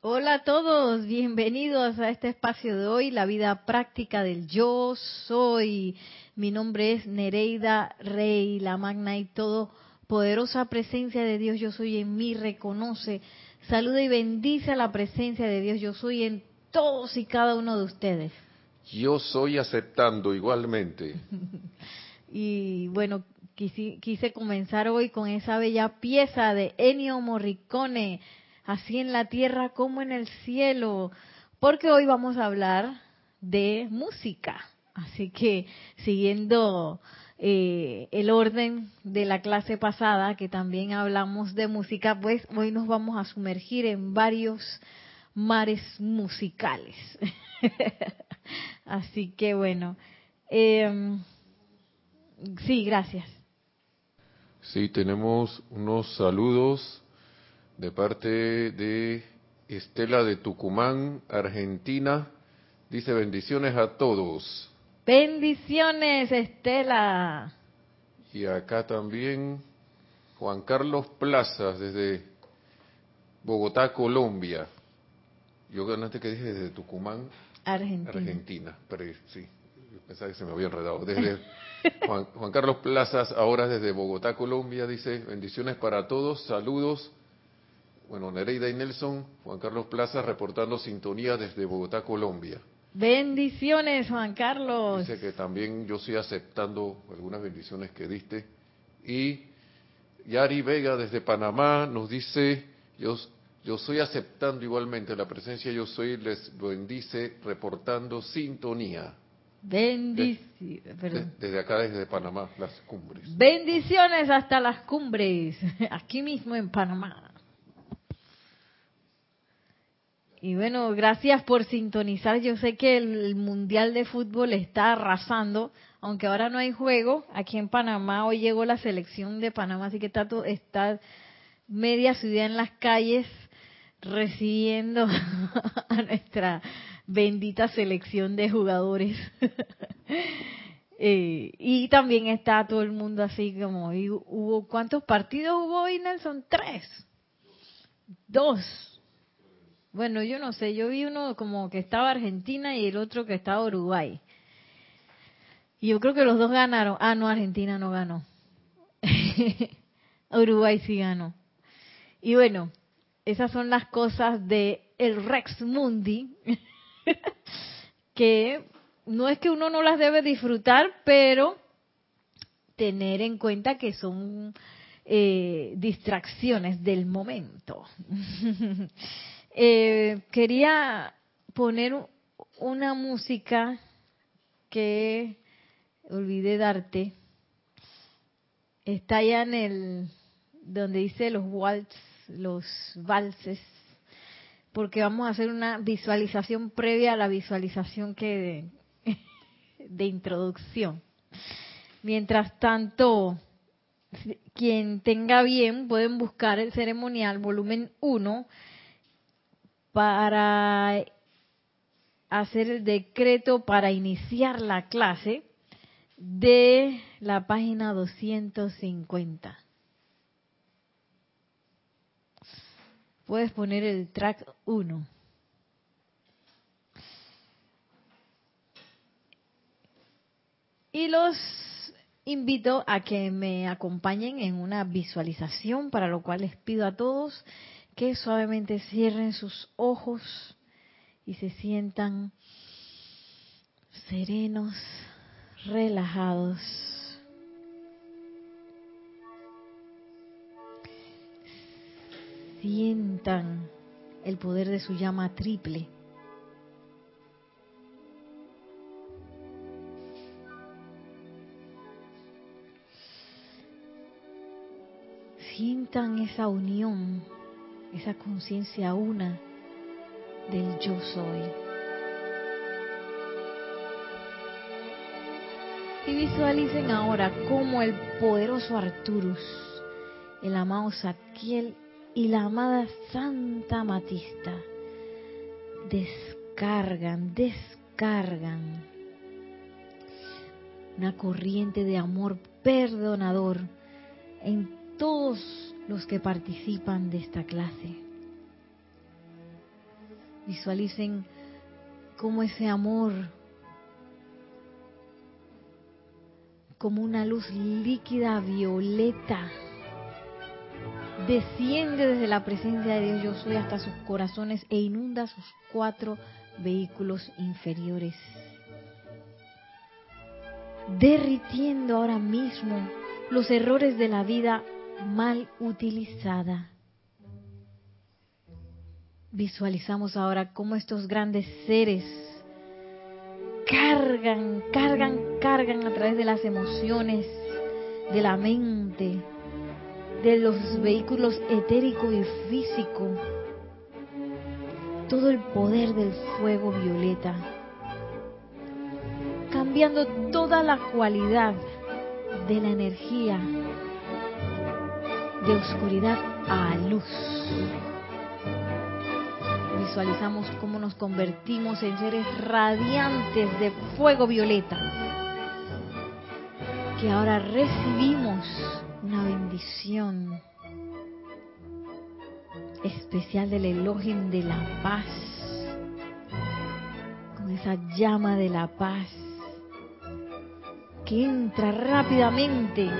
Hola a todos, bienvenidos a este espacio de hoy, la vida práctica del yo soy. Mi nombre es Nereida Rey, la magna y todo poderosa presencia de Dios yo soy en mí, reconoce, saluda y bendice a la presencia de Dios yo soy en todos y cada uno de ustedes. Yo soy aceptando igualmente. y bueno, quise, quise comenzar hoy con esa bella pieza de Ennio Morricone así en la tierra como en el cielo, porque hoy vamos a hablar de música. Así que siguiendo eh, el orden de la clase pasada, que también hablamos de música, pues hoy nos vamos a sumergir en varios mares musicales. Así que bueno, em, sí, gracias. Sí, tenemos unos saludos de parte de Estela de Tucumán, Argentina. Dice bendiciones a todos. Bendiciones, Estela. Y acá también Juan Carlos Plazas desde Bogotá, Colombia. Yo ganaste que dije desde Tucumán, Argentina. Argentina, pero sí, pensaba que se me había enredado. Desde Juan, Juan Carlos Plazas, ahora desde Bogotá, Colombia, dice bendiciones para todos, saludos bueno, Nereida y Nelson, Juan Carlos Plaza reportando sintonía desde Bogotá, Colombia. Bendiciones, Juan Carlos. Dice que también yo estoy aceptando algunas bendiciones que diste. Y Yari Vega desde Panamá nos dice, yo, yo soy aceptando igualmente la presencia, yo soy, les bendice reportando sintonía. Bendiciones. desde acá, desde Panamá, las cumbres. Bendiciones hasta las cumbres, aquí mismo en Panamá. Y bueno, gracias por sintonizar. Yo sé que el Mundial de Fútbol está arrasando, aunque ahora no hay juego. Aquí en Panamá hoy llegó la selección de Panamá, así que está, está media ciudad en las calles recibiendo a nuestra bendita selección de jugadores. eh, y también está todo el mundo así como, hubo ¿cuántos partidos hubo hoy, Nelson? Tres. Dos bueno, yo no sé, yo vi uno como que estaba Argentina y el otro que estaba Uruguay. Y yo creo que los dos ganaron. Ah, no, Argentina no ganó. Uruguay sí ganó. Y bueno, esas son las cosas de el Rex Mundi, que no es que uno no las debe disfrutar, pero tener en cuenta que son eh, distracciones del momento. Eh, quería poner una música que olvidé darte. Está allá en el donde dice los waltz, los valses, porque vamos a hacer una visualización previa a la visualización que de, de introducción. Mientras tanto, quien tenga bien, pueden buscar el ceremonial volumen 1 para hacer el decreto para iniciar la clase de la página 250. Puedes poner el track 1. Y los invito a que me acompañen en una visualización, para lo cual les pido a todos que suavemente cierren sus ojos y se sientan serenos, relajados. Sientan el poder de su llama triple. Sientan esa unión esa conciencia una del yo soy. Y visualicen ahora cómo el poderoso Arturus, el amado Saquiel y la amada Santa Matista descargan, descargan una corriente de amor perdonador en todos los que participan de esta clase. Visualicen cómo ese amor, como una luz líquida violeta, desciende desde la presencia de Dios yo soy hasta sus corazones e inunda sus cuatro vehículos inferiores, derritiendo ahora mismo los errores de la vida mal utilizada. Visualizamos ahora cómo estos grandes seres cargan, cargan, cargan a través de las emociones, de la mente, de los vehículos etérico y físico, todo el poder del fuego violeta, cambiando toda la cualidad de la energía de oscuridad a luz. Visualizamos cómo nos convertimos en seres radiantes de fuego violeta, que ahora recibimos una bendición especial del elogio de la paz, con esa llama de la paz que entra rápidamente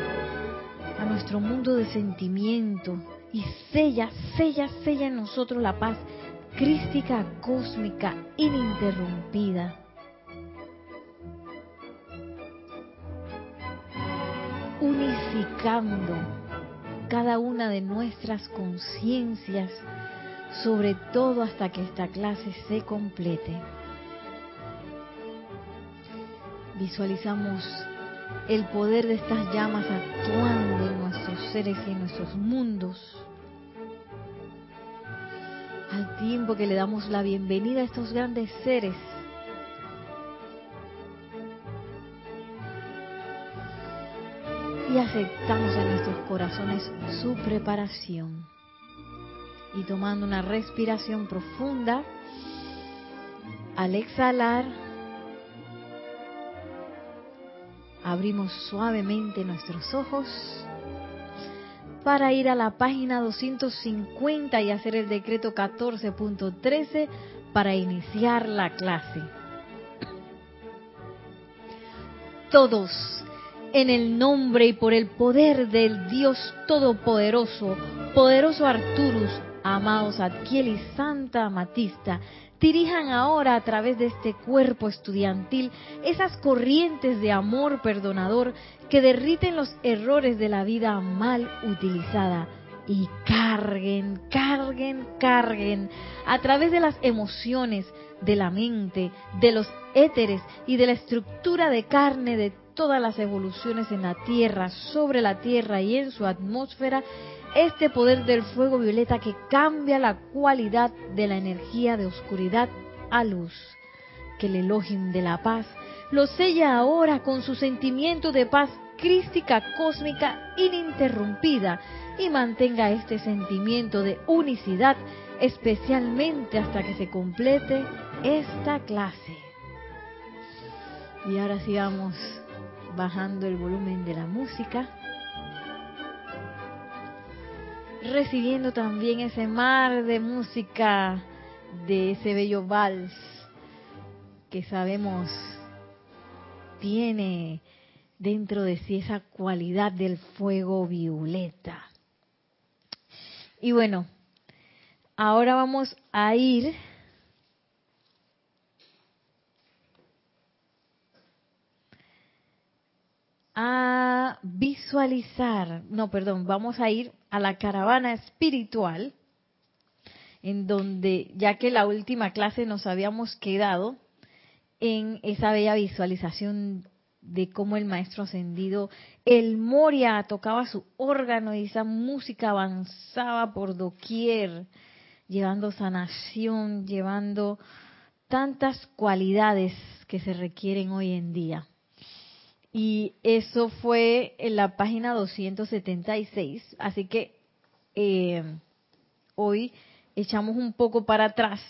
a nuestro mundo de sentimiento y sella, sella, sella en nosotros la paz crística, cósmica, ininterrumpida. Unificando cada una de nuestras conciencias, sobre todo hasta que esta clase se complete. Visualizamos el poder de estas llamas actuando en nuestros seres y en nuestros mundos. Al tiempo que le damos la bienvenida a estos grandes seres. Y aceptamos en nuestros corazones su preparación. Y tomando una respiración profunda, al exhalar, Abrimos suavemente nuestros ojos para ir a la página 250 y hacer el decreto 14.13 para iniciar la clase. Todos, en el nombre y por el poder del Dios Todopoderoso, poderoso Arturus, amados Adquiel y Santa Amatista, dirijan ahora a través de este cuerpo estudiantil esas corrientes de amor perdonador que derriten los errores de la vida mal utilizada. Y carguen, carguen, carguen a través de las emociones, de la mente, de los éteres y de la estructura de carne de todas las evoluciones en la Tierra, sobre la Tierra y en su atmósfera, este poder del fuego violeta que cambia la cualidad de la energía de oscuridad a luz, que el elogio de la paz lo sella ahora con su sentimiento de paz crística cósmica ininterrumpida y mantenga este sentimiento de unicidad especialmente hasta que se complete esta clase. Y ahora sigamos bajando el volumen de la música recibiendo también ese mar de música de ese bello vals que sabemos tiene dentro de sí esa cualidad del fuego violeta. Y bueno, ahora vamos a ir a visualizar, no, perdón, vamos a ir a la caravana espiritual, en donde, ya que la última clase nos habíamos quedado en esa bella visualización de cómo el maestro ascendido, el Moria, tocaba su órgano y esa música avanzaba por doquier, llevando sanación, llevando tantas cualidades que se requieren hoy en día. Y eso fue en la página 276. Así que eh, hoy echamos un poco para atrás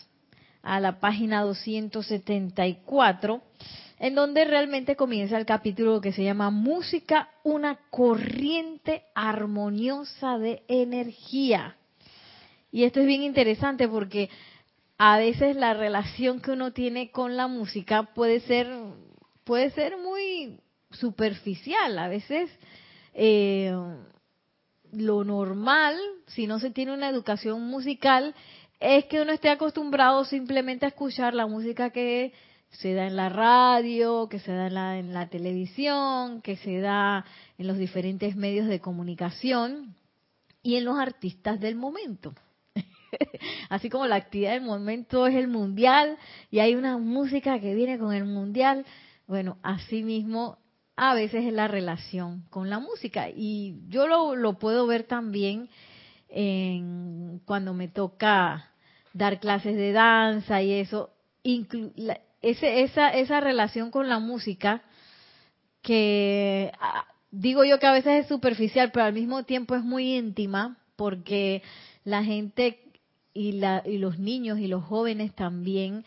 a la página 274, en donde realmente comienza el capítulo que se llama Música, una corriente armoniosa de energía. Y esto es bien interesante porque a veces la relación que uno tiene con la música puede ser, puede ser superficial. A veces eh, lo normal, si no se tiene una educación musical, es que uno esté acostumbrado simplemente a escuchar la música que se da en la radio, que se da en la, en la televisión, que se da en los diferentes medios de comunicación y en los artistas del momento. Así como la actividad del momento es el mundial y hay una música que viene con el mundial, bueno, así mismo a veces es la relación con la música. Y yo lo, lo puedo ver también en, cuando me toca dar clases de danza y eso. ese, esa, esa relación con la música que ah, digo yo que a veces es superficial, pero al mismo tiempo es muy íntima porque la gente y, la, y los niños y los jóvenes también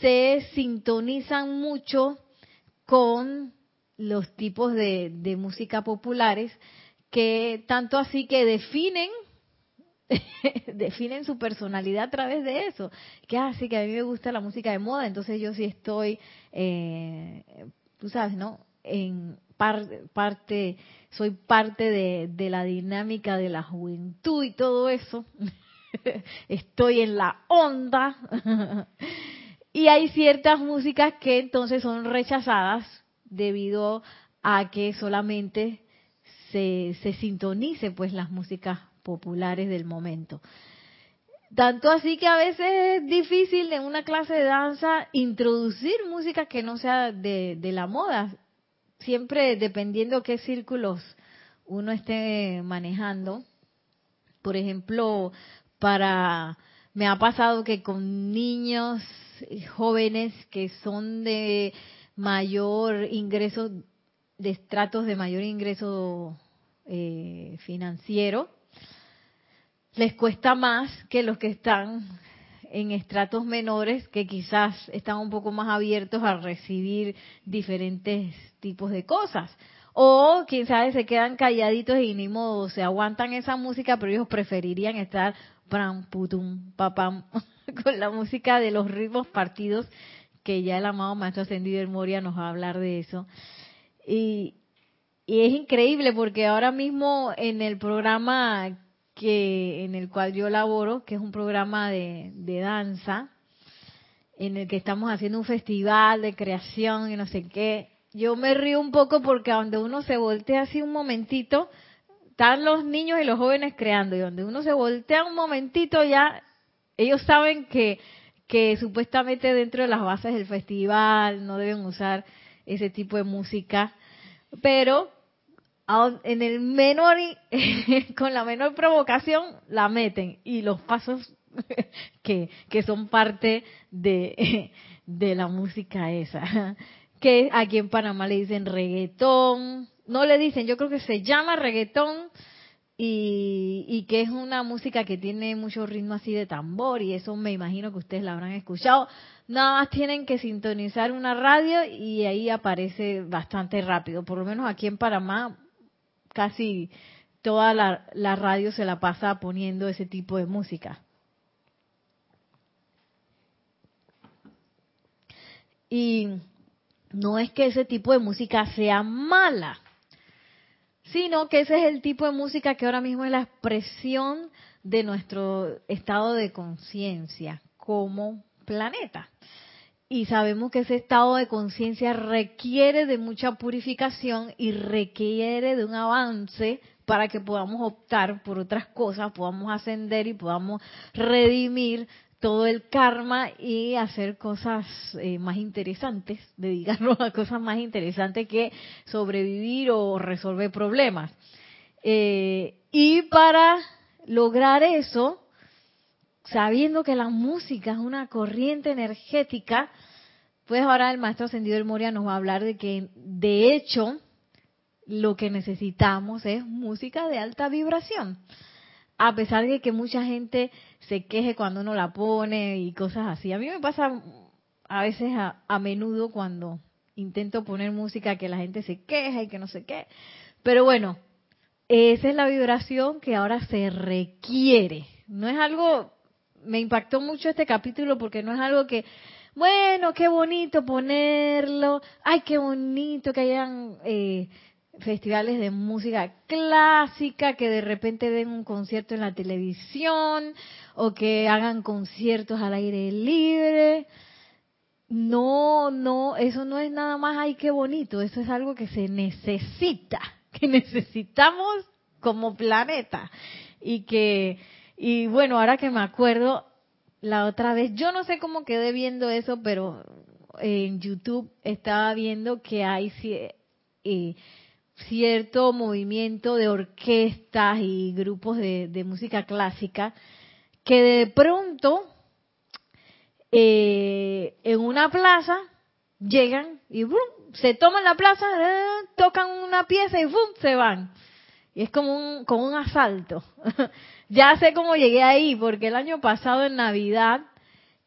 se sintonizan mucho con los tipos de, de música populares que tanto así que definen definen su personalidad a través de eso. Que así ah, que a mí me gusta la música de moda, entonces yo sí estoy, eh, tú sabes, ¿no? En parte, soy parte de, de la dinámica de la juventud y todo eso. estoy en la onda. y hay ciertas músicas que entonces son rechazadas debido a que solamente se, se sintonice pues las músicas populares del momento. Tanto así que a veces es difícil en una clase de danza introducir música que no sea de, de la moda, siempre dependiendo qué círculos uno esté manejando. Por ejemplo, para me ha pasado que con niños jóvenes que son de mayor ingreso, de estratos de mayor ingreso eh, financiero, les cuesta más que los que están en estratos menores que quizás están un poco más abiertos a recibir diferentes tipos de cosas. O quién sabe, se quedan calladitos y ni modo, se aguantan esa música, pero ellos preferirían estar pram, putum, papam, con la música de los ritmos partidos que ya el amado Maestro Ascendido del Moria nos va a hablar de eso. Y, es increíble porque ahora mismo en el programa que en el cual yo laboro, que es un programa de, de danza, en el que estamos haciendo un festival de creación y no sé qué, yo me río un poco porque donde uno se voltea así un momentito, están los niños y los jóvenes creando, y donde uno se voltea un momentito ya, ellos saben que que supuestamente dentro de las bases del festival no deben usar ese tipo de música, pero en el menor con la menor provocación la meten. Y los pasos que, que son parte de, de la música esa. Que aquí en Panamá le dicen reggaetón. No le dicen yo creo que se llama reggaetón y, que es una música que tiene mucho ritmo así de tambor y eso me imagino que ustedes la habrán escuchado. Nada más tienen que sintonizar una radio y ahí aparece bastante rápido. Por lo menos aquí en Panamá casi toda la, la radio se la pasa poniendo ese tipo de música. Y no es que ese tipo de música sea mala, sino que ese es el tipo de música que ahora mismo es la expresión de nuestro estado de conciencia como planeta. Y sabemos que ese estado de conciencia requiere de mucha purificación y requiere de un avance para que podamos optar por otras cosas, podamos ascender y podamos redimir todo el karma y hacer cosas eh, más interesantes, dedicarnos a cosas más interesantes que sobrevivir o resolver problemas. Eh, y para lograr eso, sabiendo que la música es una corriente energética, pues ahora el maestro ascendido del Moria nos va a hablar de que de hecho lo que necesitamos es música de alta vibración a pesar de que mucha gente se queje cuando uno la pone y cosas así. A mí me pasa a veces a, menudo cuando intento poner música que la gente se queja y que no sé qué. Pero bueno, esa es la vibración que ahora se requiere. No es algo me impactó mucho este capítulo porque no es algo que, bueno, qué bonito ponerlo, ay, qué bonito que hayan eh, festivales de música clásica, que de repente den un concierto en la televisión o que hagan conciertos al aire libre. No, no, eso no es nada más, ay, qué bonito, eso es algo que se necesita, que necesitamos como planeta. Y que, y bueno, ahora que me acuerdo, la otra vez, yo no sé cómo quedé viendo eso, pero en YouTube estaba viendo que hay eh, cierto movimiento de orquestas y grupos de, música clásica que de pronto eh, en una plaza llegan y se toman la plaza, eh, tocan una pieza y ¡bum! se van. Y es como un, como un asalto. ya sé cómo llegué ahí, porque el año pasado en Navidad,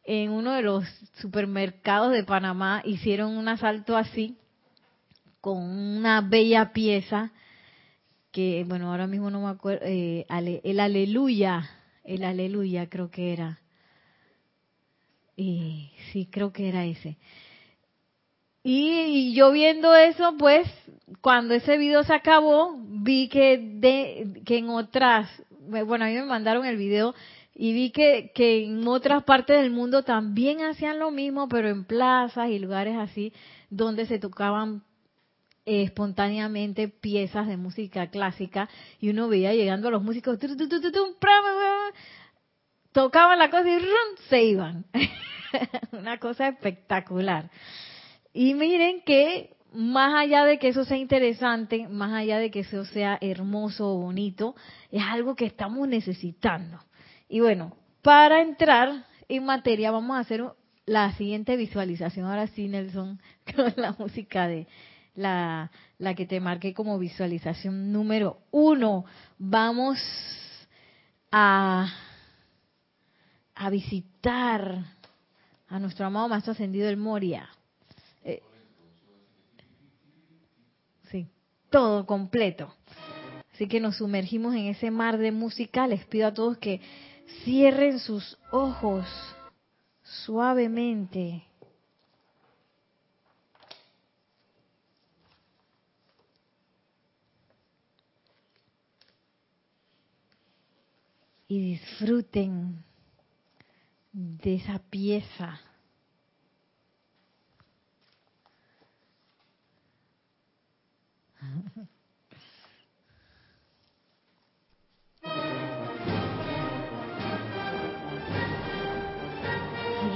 en uno de los supermercados de Panamá, hicieron un asalto así, con una bella pieza, que, bueno, ahora mismo no me acuerdo, eh, el aleluya, el aleluya creo que era y sí, creo que era ese. Y, yo viendo eso, pues, cuando ese video se acabó, vi que, de, que en otras, bueno, a mí me mandaron el video y vi que, que en otras partes del mundo también hacían lo mismo, pero en plazas y lugares así, donde se tocaban espontáneamente piezas de música clásica y uno veía llegando a los músicos, tocaban la cosa y se iban. Una cosa espectacular. Y miren que más allá de que eso sea interesante, más allá de que eso sea hermoso o bonito, es algo que estamos necesitando. Y bueno, para entrar en materia vamos a hacer la siguiente visualización. Ahora sí, Nelson, con la música de la, la que te marqué como visualización número uno. Vamos a, a visitar a nuestro amado Maestro Ascendido el Moria. Eh, sí, todo completo. Así que nos sumergimos en ese mar de música. Les pido a todos que cierren sus ojos suavemente. Y disfruten de esa pieza.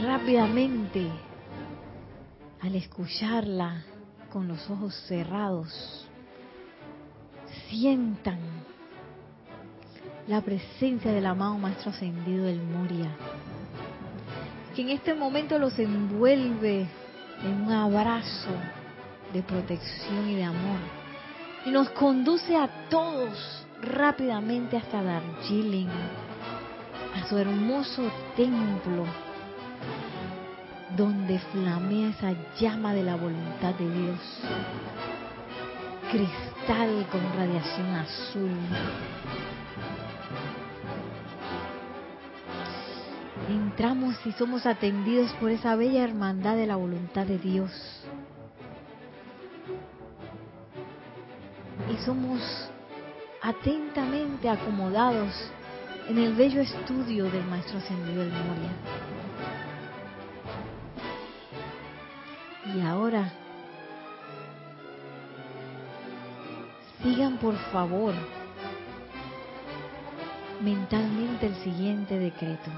Rápidamente, al escucharla con los ojos cerrados, sientan la presencia del amado Maestro Ascendido del Moria que en este momento los envuelve en un abrazo de protección y de amor. Y nos conduce a todos rápidamente hasta Darjeeling, a su hermoso templo, donde flamea esa llama de la voluntad de Dios, cristal con radiación azul entramos y somos atendidos por esa bella hermandad de la voluntad de Dios. Y somos atentamente acomodados en el bello estudio del Maestro Ascendido del Moria. Y ahora, sigan por favor mentalmente el siguiente decreto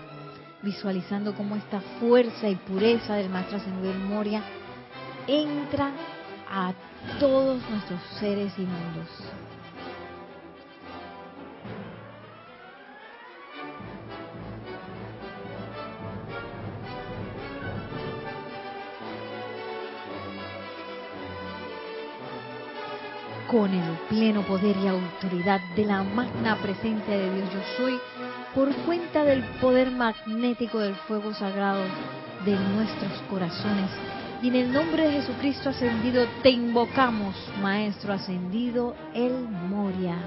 visualizando cómo esta fuerza y pureza del Maestro Ascendido Moria entra a todos nuestros seres inmundos. Con el pleno poder y autoridad de la magna presencia de Dios yo soy, por cuenta del poder magnético del fuego sagrado de nuestros corazones. Y en el nombre de Jesucristo ascendido te invocamos, Maestro ascendido, el Moria.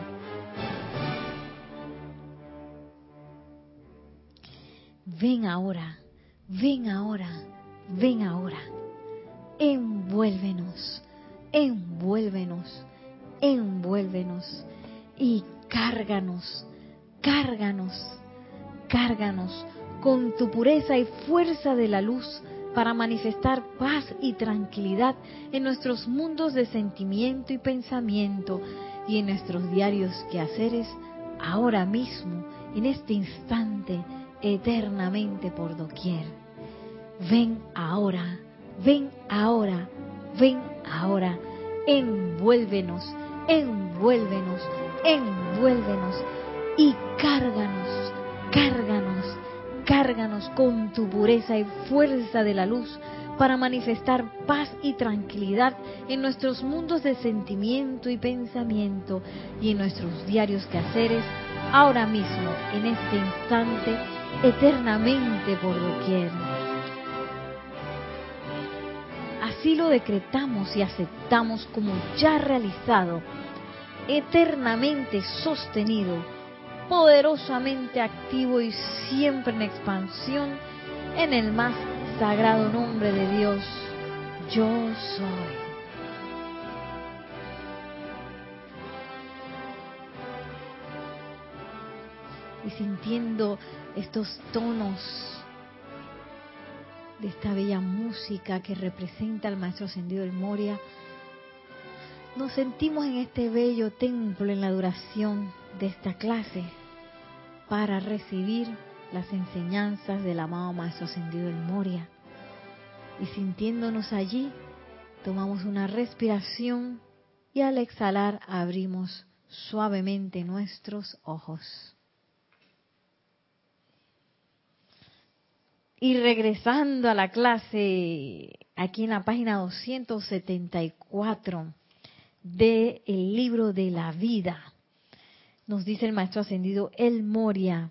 ven ahora, ven ahora, ven ahora. Envuélvenos, envuélvenos, envuélvenos y cárganos, cárganos, cárganos con tu pureza y fuerza de la luz para manifestar paz y tranquilidad en nuestros mundos de sentimiento y pensamiento y en nuestros diarios quehaceres ahora mismo, en este instante, eternamente por doquier. Ven ahora, ven ahora, ven ahora, envuélvenos, envuélvenos, envuélvenos y cárganos, cárganos, cárganos con tu pureza y fuerza de la luz para manifestar paz y tranquilidad en nuestros mundos de sentimiento y pensamiento y en nuestros diarios quehaceres ahora mismo, en este instante, eternamente por doquier. Así lo decretamos y aceptamos como ya realizado, eternamente sostenido, poderosamente activo y siempre en expansión en el más sagrado nombre de Dios, yo soy. Y sintiendo estos tonos de esta bella música que representa al Maestro Ascendido del Moria, nos sentimos en este bello templo en la duración de esta clase para recibir las enseñanzas del amado Maestro Ascendido del Moria. Y sintiéndonos allí, tomamos una respiración y al exhalar abrimos suavemente nuestros ojos. Y regresando a la clase, aquí en la página 274 del el libro de la vida, nos dice el maestro ascendido El Moria,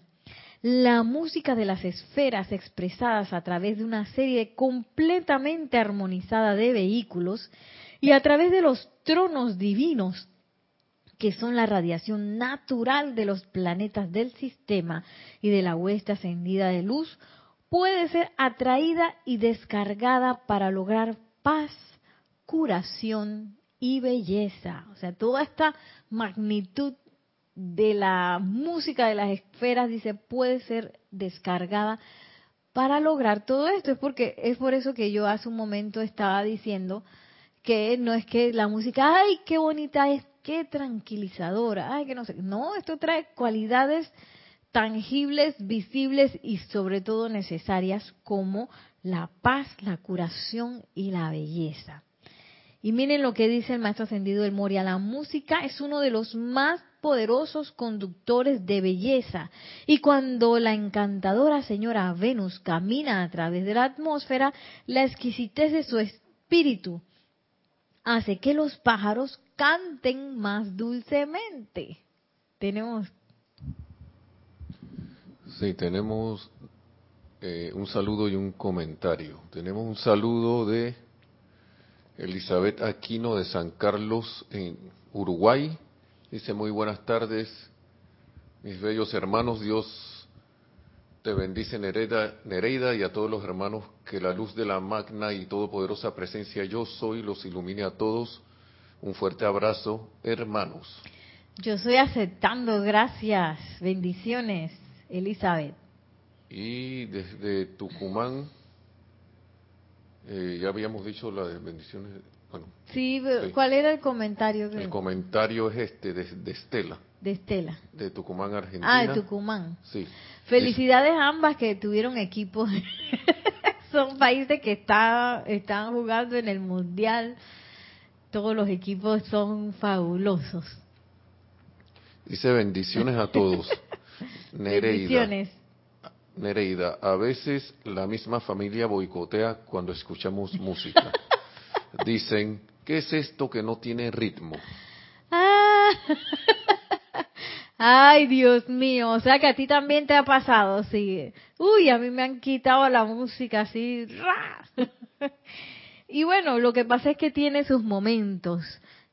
la música de las esferas expresadas a través de una serie completamente armonizada de vehículos y a través de los tronos divinos que son la radiación natural de los planetas del sistema y de la hueste ascendida de luz, puede ser atraída y descargada para lograr paz, curación y belleza. O sea, toda esta magnitud de la música de las esferas, dice, puede ser descargada para lograr todo esto. Es porque es por eso que yo hace un momento estaba diciendo que no es que la música, ay, qué bonita es, qué tranquilizadora, ay, que no sé. No, esto trae cualidades tangibles, visibles y sobre todo necesarias como la paz, la curación y la belleza. Y miren lo que dice el maestro ascendido del Moria, la música es uno de los más poderosos conductores de belleza. Y cuando la encantadora señora Venus camina a través de la atmósfera, la exquisitez de su espíritu hace que los pájaros canten más dulcemente. Tenemos. Sí, tenemos eh, un saludo y un comentario. Tenemos un saludo de Elizabeth Aquino de San Carlos en Uruguay Dice muy buenas tardes, mis bellos hermanos, Dios te bendice Nereida, Nereida y a todos los hermanos, que la luz de la magna y todopoderosa presencia yo soy los ilumine a todos. Un fuerte abrazo, hermanos. Yo estoy aceptando, gracias, bendiciones, Elizabeth. Y desde Tucumán, eh, ya habíamos dicho la de bendiciones sí, ¿cuál era el comentario? El comentario es este, de, Estela. De Estela. De Tucumán, Argentina. Ah, de Tucumán. Sí. Felicidades a ambas que tuvieron equipos. Son países que está, están jugando en el Mundial. Todos los equipos son fabulosos. Dice bendiciones a todos. Nereida. Nereida, a veces la misma familia boicotea cuando escuchamos música dicen, ¿qué es esto que no tiene ritmo? Ah. Ay, Dios mío, o sea que a ti también te ha pasado, sí. Uy, a mí me han quitado la música así. y bueno, lo que pasa es que tiene sus momentos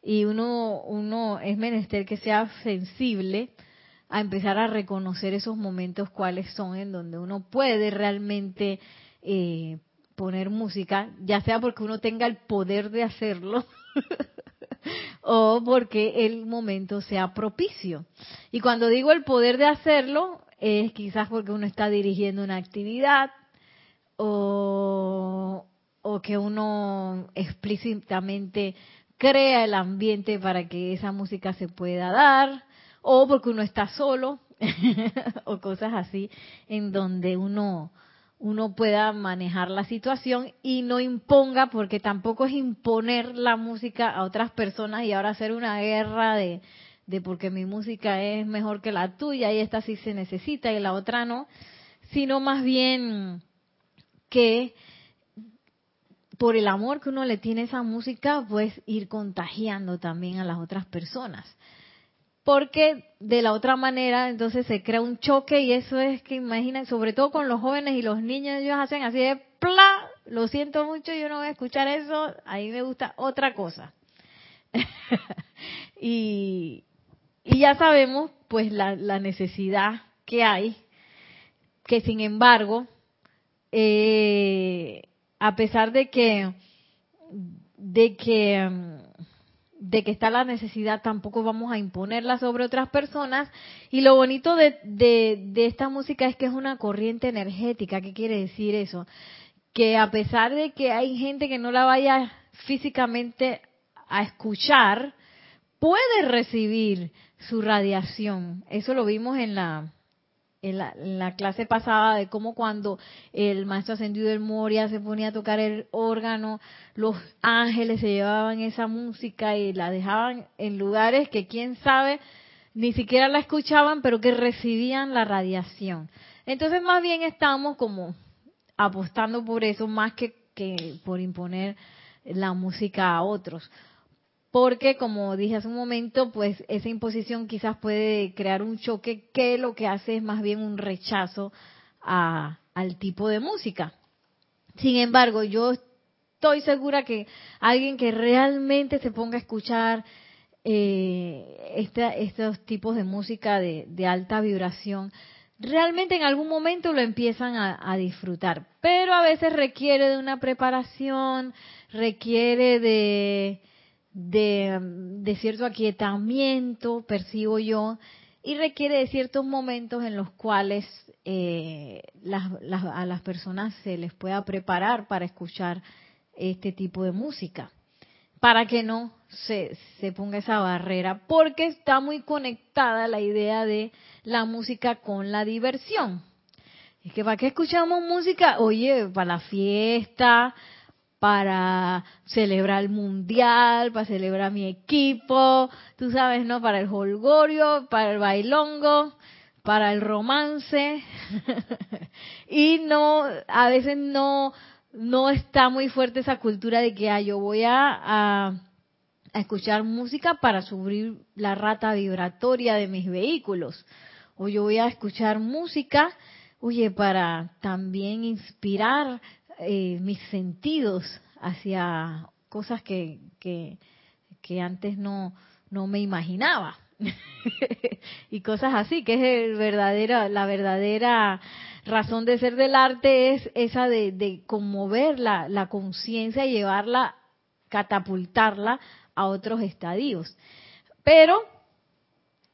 y uno, uno es menester que sea sensible a empezar a reconocer esos momentos cuáles son en donde uno puede realmente eh, poner música, ya sea porque uno tenga el poder de hacerlo o porque el momento sea propicio. Y cuando digo el poder de hacerlo, es quizás porque uno está dirigiendo una actividad o, o que uno explícitamente crea el ambiente para que esa música se pueda dar, o porque uno está solo, o cosas así, en donde uno, uno pueda manejar la situación y no imponga, porque tampoco es imponer la música a otras personas y ahora hacer una guerra de, de porque mi música es mejor que la tuya y esta sí se necesita y la otra no, sino más bien que por el amor que uno le tiene a esa música, pues ir contagiando también a las otras personas. Porque de la otra manera, entonces se crea un choque y eso es que imaginen, sobre todo con los jóvenes y los niños, ellos hacen así de ¡pla! Lo siento mucho, yo no voy a escuchar eso, a mí me gusta otra cosa. y, y ya sabemos, pues, la, la necesidad que hay, que sin embargo, eh, a pesar de que de que de que está la necesidad, tampoco vamos a imponerla sobre otras personas. Y lo bonito de, de, esta música es que es una corriente energética. ¿Qué quiere decir eso? Que a pesar de que hay gente que no la vaya físicamente a escuchar, puede recibir su radiación. Eso lo vimos en la, en la, clase pasada de cómo cuando el maestro ascendido del Moria se ponía a tocar el órgano, los ángeles se llevaban esa música y la dejaban en lugares que quién sabe ni siquiera la escuchaban, pero que recibían la radiación. Entonces más bien estamos como apostando por eso más que, que por imponer la música a otros porque como dije hace un momento, pues esa imposición quizás puede crear un choque que lo que hace es más bien un rechazo al tipo de música. Sin embargo, yo estoy segura que alguien que realmente se ponga a escuchar eh, estos tipos de música de, alta vibración, realmente en algún momento lo empiezan a, disfrutar. Pero a veces requiere de una preparación, requiere de, de, cierto aquietamiento, percibo yo, y requiere de ciertos momentos en los cuales eh, a las personas se les pueda preparar para escuchar este tipo de música, para que no se, se ponga esa barrera, porque está muy conectada la idea de la música con la diversión. Es que ¿para qué escuchamos música? Oye, para la fiesta, para celebrar el mundial, para celebrar mi equipo, tú sabes, ¿no? Para el holgorio, para el bailongo, para el romance. y no, a veces no, no está muy fuerte esa cultura de que ah, yo voy a, a, escuchar música para subir la rata vibratoria de mis vehículos. O yo voy a escuchar música, oye, para también inspirar eh, mis sentidos hacia cosas que, que, antes no, no me imaginaba. y cosas así, que es el verdadero, la verdadera razón de ser del arte es esa de, de conmover la, la conciencia y llevarla, catapultarla a otros estadios. Pero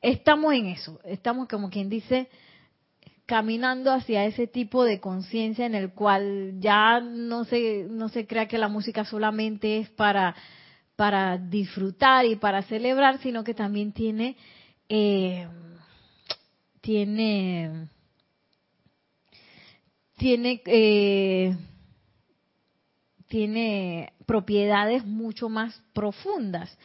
estamos en eso, estamos como quien dice, caminando hacia ese tipo de conciencia en el cual ya no se no se crea que la música solamente es para para disfrutar y para celebrar, sino que también tiene eh, tiene tiene eh, tiene propiedades mucho más profundas.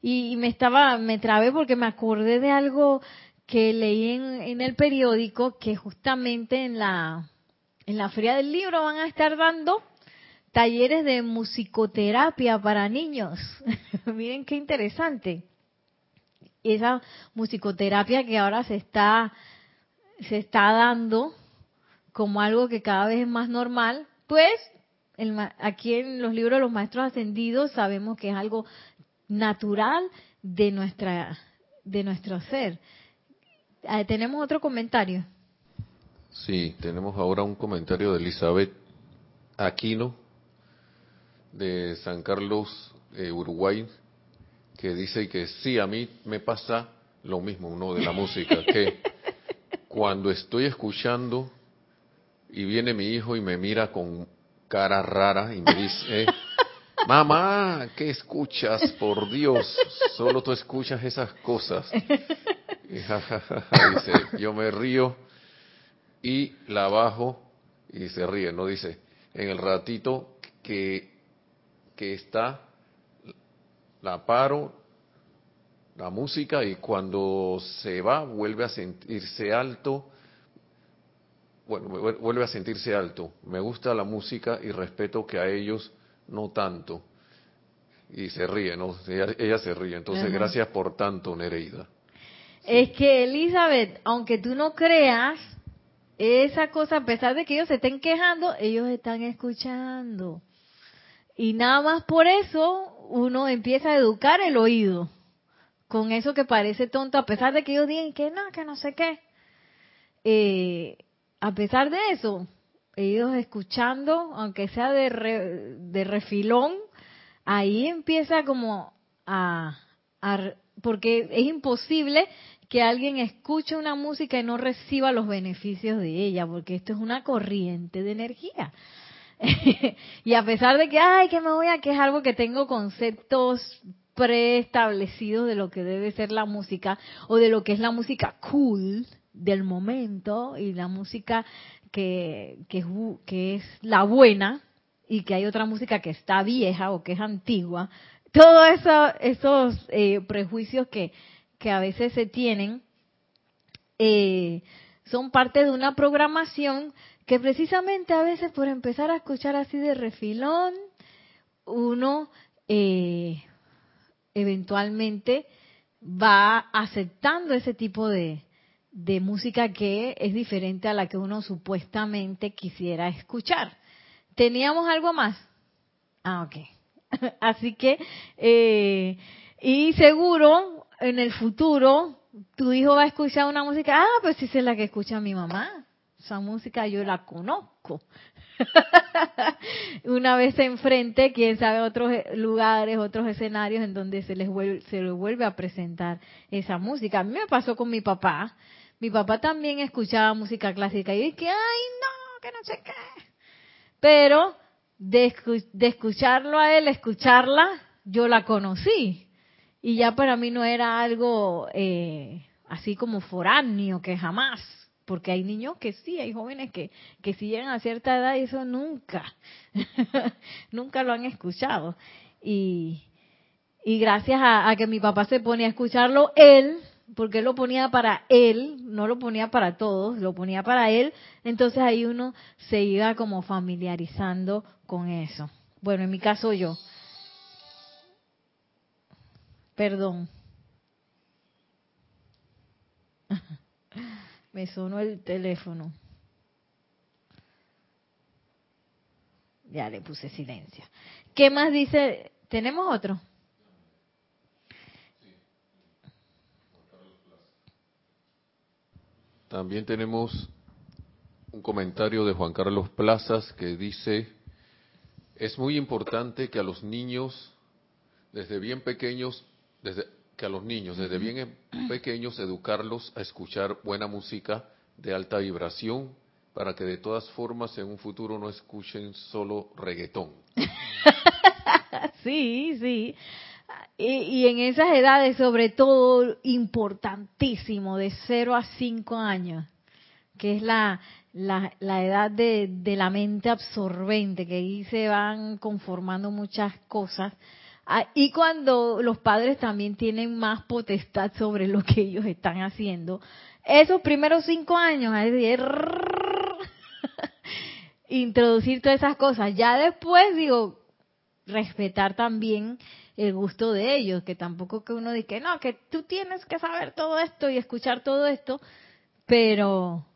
Y, y me estaba me trabé porque me acordé de algo que leí en, el periódico que justamente en la, en la Feria del Libro van a estar dando talleres de musicoterapia para niños. Miren qué interesante. Esa musicoterapia que ahora se está, se está dando como algo que cada vez es más normal, pues aquí en los libros de los maestros ascendidos sabemos que es algo natural de nuestra de nuestro ser tenemos otro comentario. Sí, tenemos ahora un comentario de Elizabeth Aquino de San Carlos, eh, Uruguay, que dice que sí, a mí me pasa lo mismo, uno de la música, que cuando estoy escuchando y viene mi hijo y me mira con cara rara y me dice, mamá, ¿qué escuchas? Por Dios, solo tú escuchas esas cosas. Dice, yo me río y la bajo y se ríe, ¿no? Dice, en el ratito que, que está, la paro, la música, y cuando se va vuelve a sentirse alto, bueno, vuelve a sentirse alto. Me gusta la música y respeto que a ellos no tanto. Y se ríe, ¿no? Ella, se ríe. Entonces, gracias por tanto, Nereida. Es que, Elizabeth, aunque tú no creas, esa cosa, a pesar de que ellos se estén quejando, ellos están escuchando. Y nada más por eso uno empieza a educar el oído con eso que parece tonto, a pesar de que ellos digan que no, que no sé qué. Eh, a pesar de eso, ellos escuchando, aunque sea de, de refilón, ahí empieza como a, porque es imposible que alguien escuche una música y no reciba los beneficios de ella, porque esto es una corriente de energía. y a pesar de que, ay, que me voy a quejar porque tengo conceptos preestablecidos de lo que debe ser la música o de lo que es la música cool del momento y la música que, que, que es la buena y que hay otra música que está vieja o que es antigua. Todos eso, esos eh, prejuicios que, que a veces se tienen eh, son parte de una programación que precisamente a veces por empezar a escuchar así de refilón, uno eh, eventualmente va aceptando ese tipo de, música que es diferente a la que uno supuestamente quisiera escuchar. ¿Teníamos algo más? Ah, ok. Así que, eh, y seguro en el futuro tu hijo va a escuchar una música, ah, pues sí es la que escucha mi mamá. Esa música yo la conozco. una vez enfrente, quién sabe, otros lugares, otros escenarios en donde se les vuelve, se les vuelve a presentar esa música. A mí me pasó con mi papá. Mi papá también escuchaba música clásica y dije, ay, no, que no sé qué. Pero de, de escucharlo a él, escucharla, yo la conocí y ya para mí no era algo eh, así como foráneo, que jamás, porque hay niños que sí, hay jóvenes que, que si llegan a cierta edad eso nunca, nunca lo han escuchado. Y, y gracias a, a, que mi papá se ponía a escucharlo él, porque él lo ponía para él, no lo ponía para todos, lo ponía para él, entonces ahí uno se iba como familiarizando con eso. Bueno, en mi caso yo. Perdón. Me sonó el teléfono. Ya le puse silencio. ¿Qué más dice? ¿Tenemos otro? También tenemos un comentario de Juan Carlos Plazas que dice, es muy importante que a los niños, desde bien pequeños, desde que a los niños, desde bien pequeños, educarlos a escuchar buena música de alta vibración para que de todas formas en un futuro no escuchen solo reggaetón. sí, sí. Y, y, en esas edades, sobre todo, importantísimo, de 0 a 5 años, que es la, la, la edad de, de la mente absorbente, que ahí se van conformando muchas cosas y cuando los padres también tienen más potestad sobre lo que ellos están haciendo, esos primeros cinco años, es decir, introducir todas esas cosas. Ya después, digo, respetar también el gusto de ellos, que tampoco que uno diga, no, que tú tienes que saber todo esto y escuchar todo esto, pero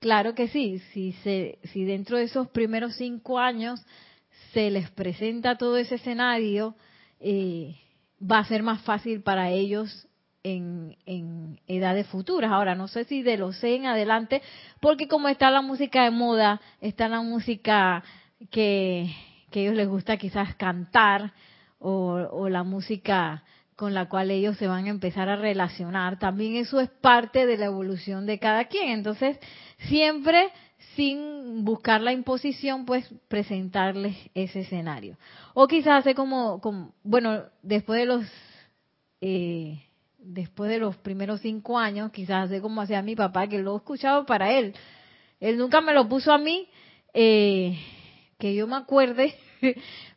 claro que sí, si, se, si dentro de esos primeros cinco años se les presenta todo ese escenario, eh, va a ser más fácil para ellos en, en edades futuras. Ahora, no sé si de los 6 en adelante, porque como está la música de moda, está la música que, que a ellos les gusta quizás cantar, o, o la música con la cual ellos se van a empezar a relacionar. También eso es parte de la evolución de cada quien. Entonces, siempre sin buscar la imposición, pues presentarles ese escenario. O quizás hace como, bueno, después de los eh, después de los primeros cinco años, quizás hace como hacía mi papá, que lo he escuchado para él. Él nunca me lo puso a mí, eh, que yo me acuerde,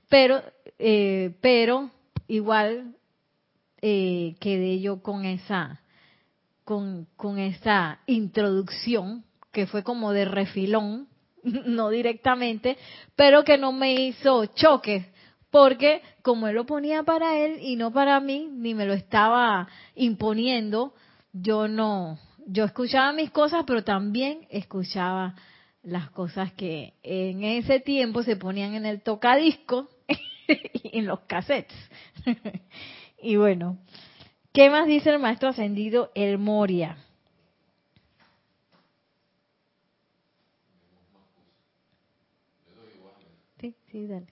pero, eh, pero igual eh, quedé yo con esa, con, con esa introducción que fue como de refilón, no directamente, pero que no me hizo choque, porque como él lo ponía para él y no para mí, ni me lo estaba imponiendo, yo no, yo escuchaba mis cosas, pero también escuchaba las cosas que en ese tiempo se ponían en el tocadisco y en los cassettes. y bueno, ¿qué más dice el maestro ascendido El Moria? Sí, dale.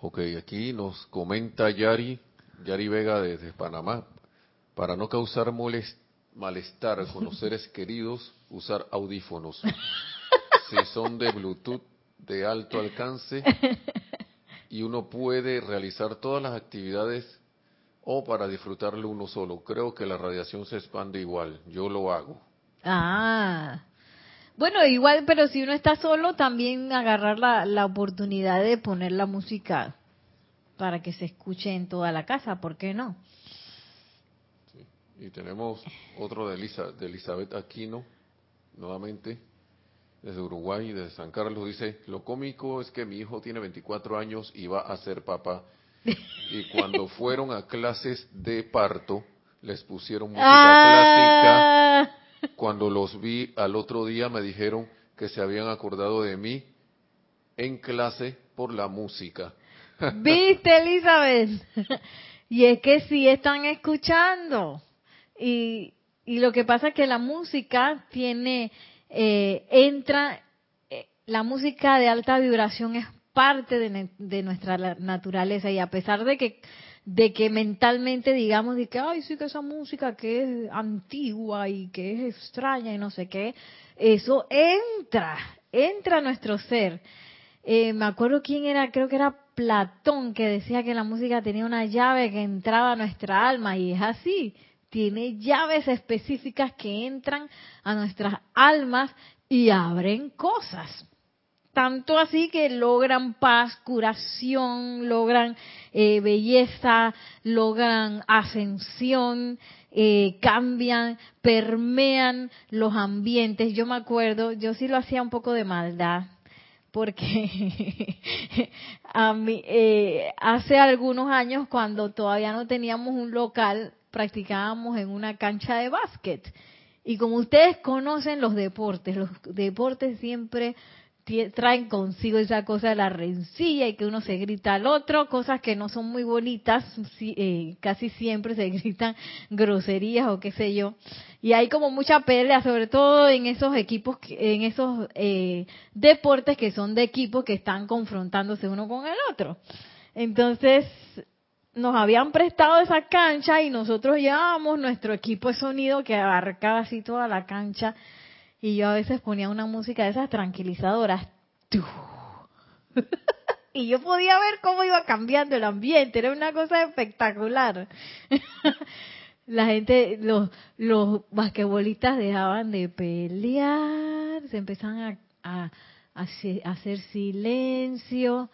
Ok, aquí nos comenta Yari, Yari Vega desde Panamá. Para no causar malestar con los seres queridos, usar audífonos. Si son de Bluetooth de alto alcance y uno puede realizar todas las actividades o para disfrutarlo uno solo. Creo que la radiación se expande igual. Yo lo hago. Ah. Bueno, igual, pero si uno está solo, también agarrar la, la oportunidad de poner la música para que se escuche en toda la casa, ¿por qué no? Y tenemos otro de, Elisa, de Elizabeth Aquino, nuevamente, desde Uruguay, desde San Carlos, dice, lo cómico es que mi hijo tiene 24 años y va a ser papá y cuando fueron a clases de parto, les pusieron música ah. clásica. Cuando los vi al otro día me dijeron que se habían acordado de mí en clase por la música. ¿Viste, Elizabeth? y es que sí están escuchando. Y, y lo que pasa es que la música tiene, eh, entra, eh, la música de alta vibración es parte de, nuestra naturaleza y a pesar de que de que mentalmente digamos de que ay sí que esa música que es antigua y que es extraña y no sé qué eso entra entra a nuestro ser. Eh, me acuerdo quién era creo que era Platón que decía que la música tenía una llave que entraba a nuestra alma y es así. Tiene llaves específicas que entran a nuestras almas y abren cosas tanto así que logran paz, curación, logran eh, belleza, logran ascensión, eh, cambian, permean los ambientes. Yo me acuerdo, yo sí lo hacía un poco de maldad, porque a mí, eh, hace algunos años cuando todavía no teníamos un local, practicábamos en una cancha de básquet. Y como ustedes conocen los deportes, los deportes siempre traen consigo esa cosa de la rencilla y que uno se grita al otro, cosas que no son muy bonitas, eh, casi siempre se gritan groserías o qué sé yo. Y hay como mucha pelea, sobre todo en esos equipos, en esos eh, deportes que son de equipos que están confrontándose uno con el otro. Entonces, nos habían prestado esa cancha y nosotros llevábamos nuestro equipo de sonido que abarcaba así toda la cancha y yo a veces ponía una música de esas tranquilizadoras. y yo podía ver cómo iba cambiando el ambiente, era una cosa espectacular. La gente, los, los basquetbolistas dejaban de pelear, se empezaban a, a, hacer silencio,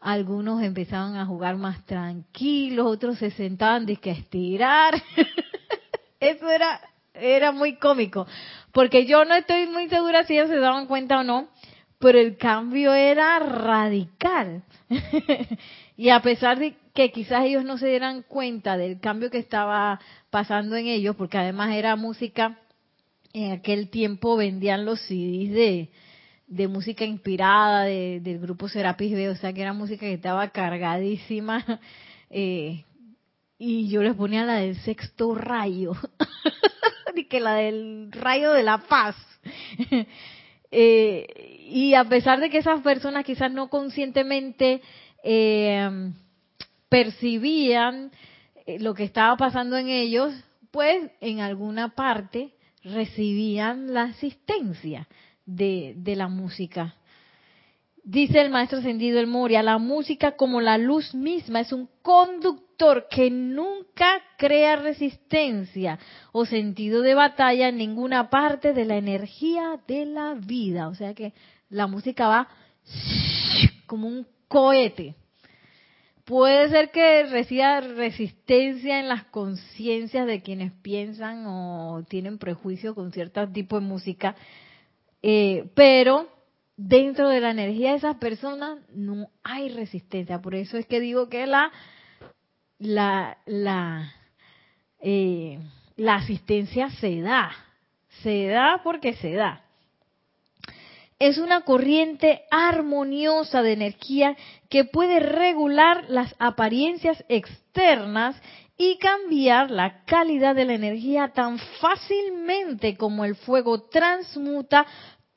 algunos empezaban a jugar más tranquilos, otros se sentaban de que estirar. Eso era, era muy cómico. Porque yo no estoy muy segura si ellos se daban cuenta o no, pero el cambio era radical. y a pesar de que quizás ellos no se dieran cuenta del cambio que estaba pasando en ellos, porque además era música, en aquel tiempo vendían los CDs de, de música inspirada del grupo Serapis B, o sea que era música que estaba cargadísima. Eh, y yo les ponía la del sexto rayo, y que la del rayo de la paz. Eh, y a pesar de que esas personas quizás no conscientemente eh, percibían lo que estaba pasando en ellos, pues en alguna parte recibían la asistencia de, de la música. Dice el maestro ascendido El Moria, la música como la luz misma es un conductor que nunca crea resistencia o sentido de batalla en ninguna parte de la energía de la vida. O sea que la música va como un cohete. Puede ser que reciba resistencia en las conciencias de quienes piensan o tienen prejuicio con cierto tipo de música, eh, pero dentro de la energía de esas personas no hay resistencia. Por eso es que digo que la la la, eh, la asistencia se da, se da porque se da. Es una corriente armoniosa de energía que puede regular las apariencias externas y cambiar la calidad de la energía tan fácilmente como el fuego transmuta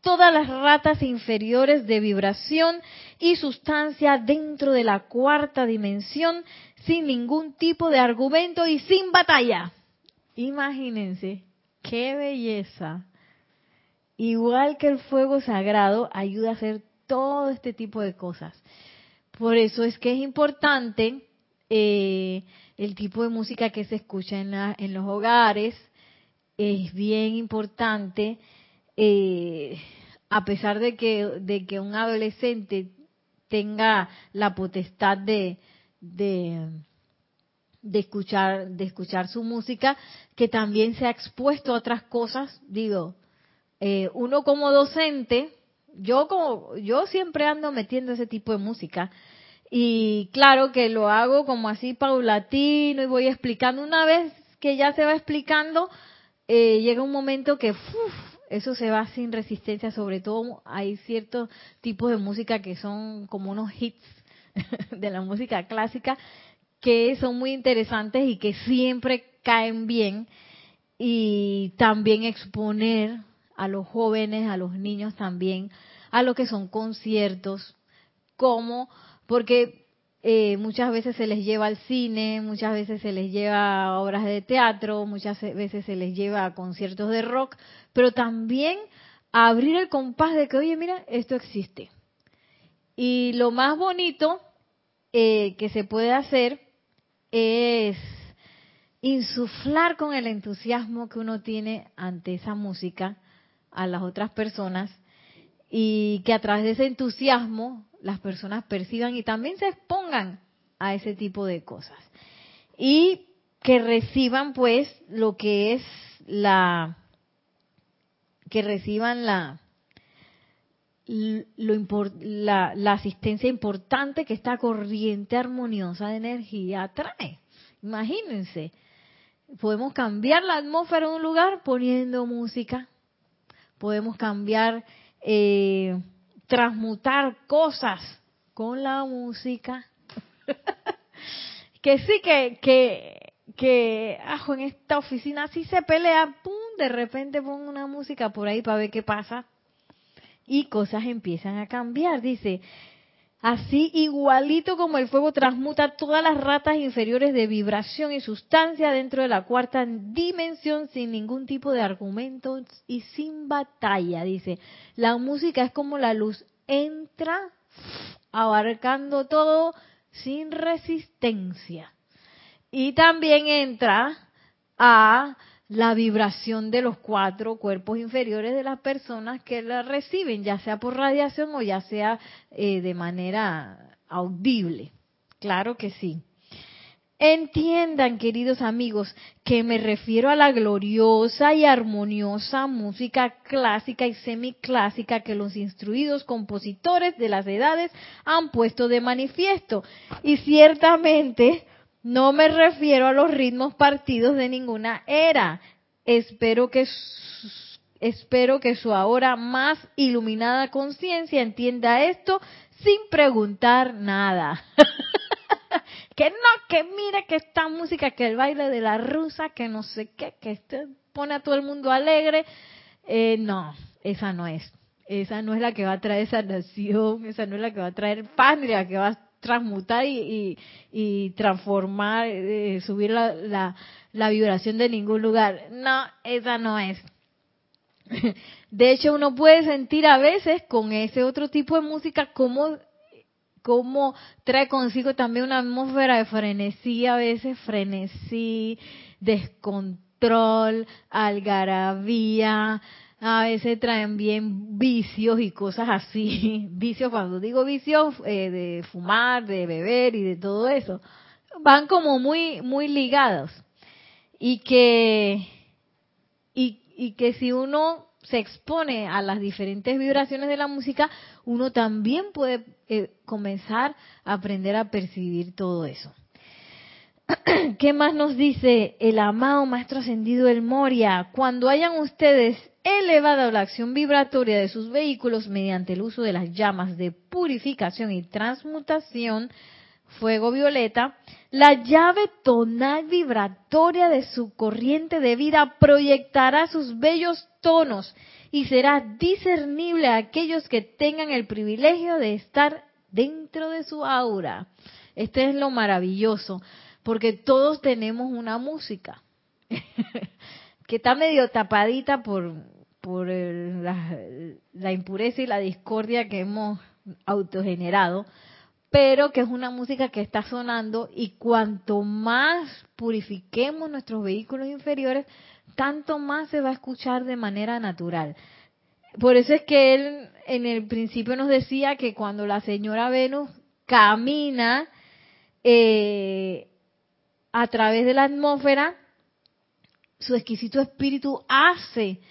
todas las ratas inferiores de vibración y sustancia dentro de la cuarta dimensión sin ningún tipo de argumento y sin batalla. Imagínense, qué belleza. Igual que el fuego sagrado ayuda a hacer todo este tipo de cosas. Por eso es que es importante eh, el tipo de música que se escucha en, en los hogares. Es bien importante eh, a pesar de que, de que un adolescente tenga la potestad de, de, escuchar, de escuchar su música, que también se ha expuesto a otras cosas, digo, eh, uno como docente, yo como, yo siempre ando metiendo ese tipo de música, y claro que lo hago como así paulatino y voy explicando. Una vez que ya se va explicando, eh, llega un momento que eso se va sin resistencia, sobre todo hay ciertos tipos de música que son como unos hits de la música clásica que son muy interesantes y que siempre caen bien y también exponer a los jóvenes, a los niños también, a lo que son conciertos, como, porque eh, muchas veces se les lleva al cine, muchas veces se les lleva a obras de teatro, muchas veces se les lleva a conciertos de rock, pero también a abrir el compás de que, oye, mira, esto existe. Y lo más bonito eh, que se puede hacer es insuflar con el entusiasmo que uno tiene ante esa música a las otras personas y que a través de ese entusiasmo las personas perciban y también se expongan a ese tipo de cosas. Y que reciban pues lo que es la que reciban la la, la, asistencia importante que esta corriente armoniosa de energía trae. Imagínense, podemos cambiar la atmósfera de un lugar poniendo música, podemos cambiar eh, transmutar cosas con la música. que sí, que, que, que, ajo, en esta oficina sí se pelea, pum, de repente pongo una música por ahí para ver qué pasa. Y cosas empiezan a cambiar. Dice, Así, igualito como el fuego transmuta todas las ratas inferiores de vibración y sustancia dentro de la cuarta dimensión sin ningún tipo de argumentos y sin batalla. Dice, la música es como la luz, entra abarcando todo sin resistencia. Y también entra a la vibración de los cuatro cuerpos inferiores de las personas que la reciben, ya sea por radiación o ya sea eh, de manera audible. Claro que sí. Entiendan, queridos amigos, que me refiero a la gloriosa y armoniosa música clásica y semiclásica que los instruidos compositores de las edades han puesto de manifiesto. Y ciertamente no me refiero a los ritmos partidos de ninguna era. Espero que Espero que su ahora más iluminada conciencia entienda esto sin preguntar nada. que no, que mire que esta música, que el baile de la rusa, que no sé qué, que este pone a todo el mundo alegre. Eh, no, esa no es. Esa no es la que va a traer sanación, esa no es la que va a traer la que va a transmutar y, y, transformar, eh, subir la, la, la vibración de ningún lugar. No, esa no es. De hecho, uno puede sentir a veces con ese otro tipo de música como cómo trae consigo también una atmósfera de frenesí, a veces frenesí, descontrol, algarabía, a veces traen bien vicios y cosas así. Vicios, cuando digo vicios, eh, de fumar, de beber y de todo eso, van como muy, muy ligados. Y que, y, y que si uno se expone a las diferentes vibraciones de la música, uno también puede eh, comenzar a aprender a percibir todo eso. ¿Qué más nos dice el amado Maestro Ascendido El Moria? Cuando hayan ustedes elevado la acción vibratoria de sus vehículos mediante el uso de las llamas de purificación y transmutación, fuego violeta, la llave tonal vibratoria de su corriente de vida proyectará sus bellos tonos y será discernible a aquellos que tengan el privilegio de estar dentro de su aura. Este es lo maravilloso, porque todos tenemos una música que está medio tapadita por, por la, impureza y la discordia que hemos autogenerado, pero que es una música que está sonando y cuanto más purifiquemos nuestros vehículos inferiores, tanto más se va a escuchar de manera natural. Por eso es que él en el principio nos decía que cuando la señora Venus camina eh, a través de la atmósfera, su exquisito espíritu hace